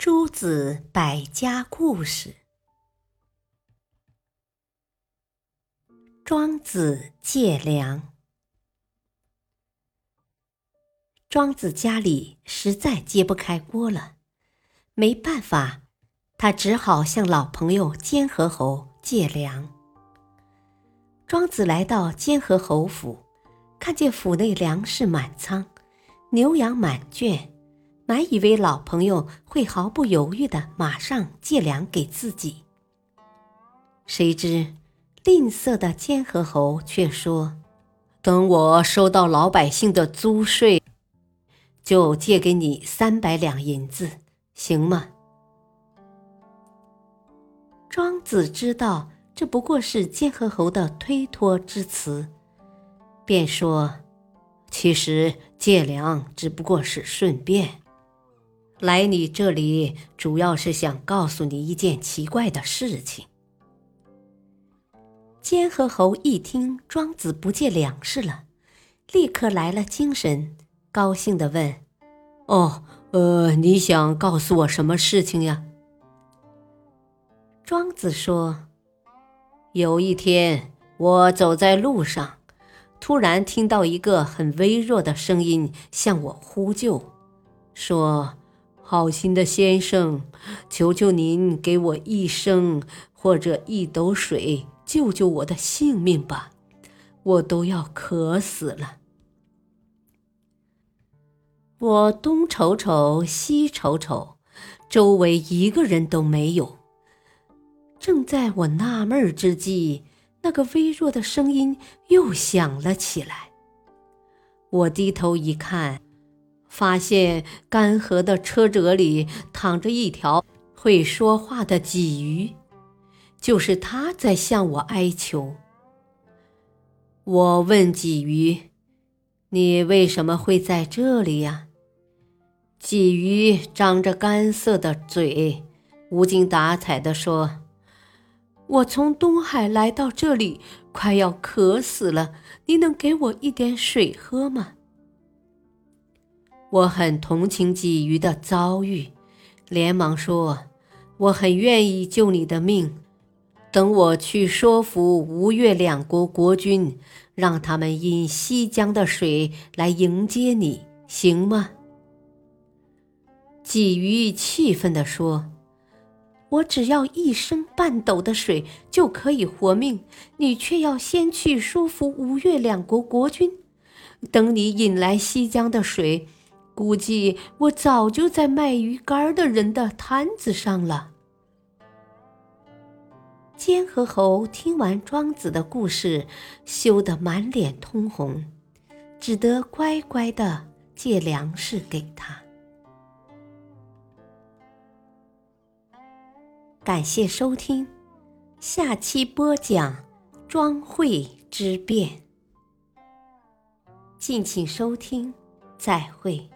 诸子百家故事：庄子借粮。庄子家里实在揭不开锅了，没办法，他只好向老朋友监河侯借粮。庄子来到监河侯府，看见府内粮食满仓，牛羊满圈。满以为老朋友会毫不犹豫的马上借粮给自己，谁知吝啬的监河侯却说：“等我收到老百姓的租税，就借给你三百两银子，行吗？”庄子知道这不过是监河侯的推脱之词，便说：“其实借粮只不过是顺便。”来你这里主要是想告诉你一件奇怪的事情。监河侯一听庄子不借粮食了，立刻来了精神，高兴地问：“哦，呃，你想告诉我什么事情呀？”庄子说：“有一天，我走在路上，突然听到一个很微弱的声音向我呼救，说。”好心的先生，求求您给我一升或者一斗水，救救我的性命吧！我都要渴死了。我东瞅瞅，西瞅瞅，周围一个人都没有。正在我纳闷之际，那个微弱的声音又响了起来。我低头一看。发现干涸的车辙里躺着一条会说话的鲫鱼，就是它在向我哀求。我问鲫鱼：“你为什么会在这里呀？”鲫鱼张着干涩的嘴，无精打采地说：“我从东海来到这里，快要渴死了，你能给我一点水喝吗？”我很同情鲫鱼的遭遇，连忙说：“我很愿意救你的命。等我去说服吴越两国国君，让他们引西江的水来迎接你，行吗？”鲫鱼气愤地说：“我只要一升半斗的水就可以活命，你却要先去说服吴越两国国君，等你引来西江的水。”估计我早就在卖鱼干的人的摊子上了。监河侯听完庄子的故事，羞得满脸通红，只得乖乖的借粮食给他。感谢收听，下期播讲庄惠之变。敬请收听，再会。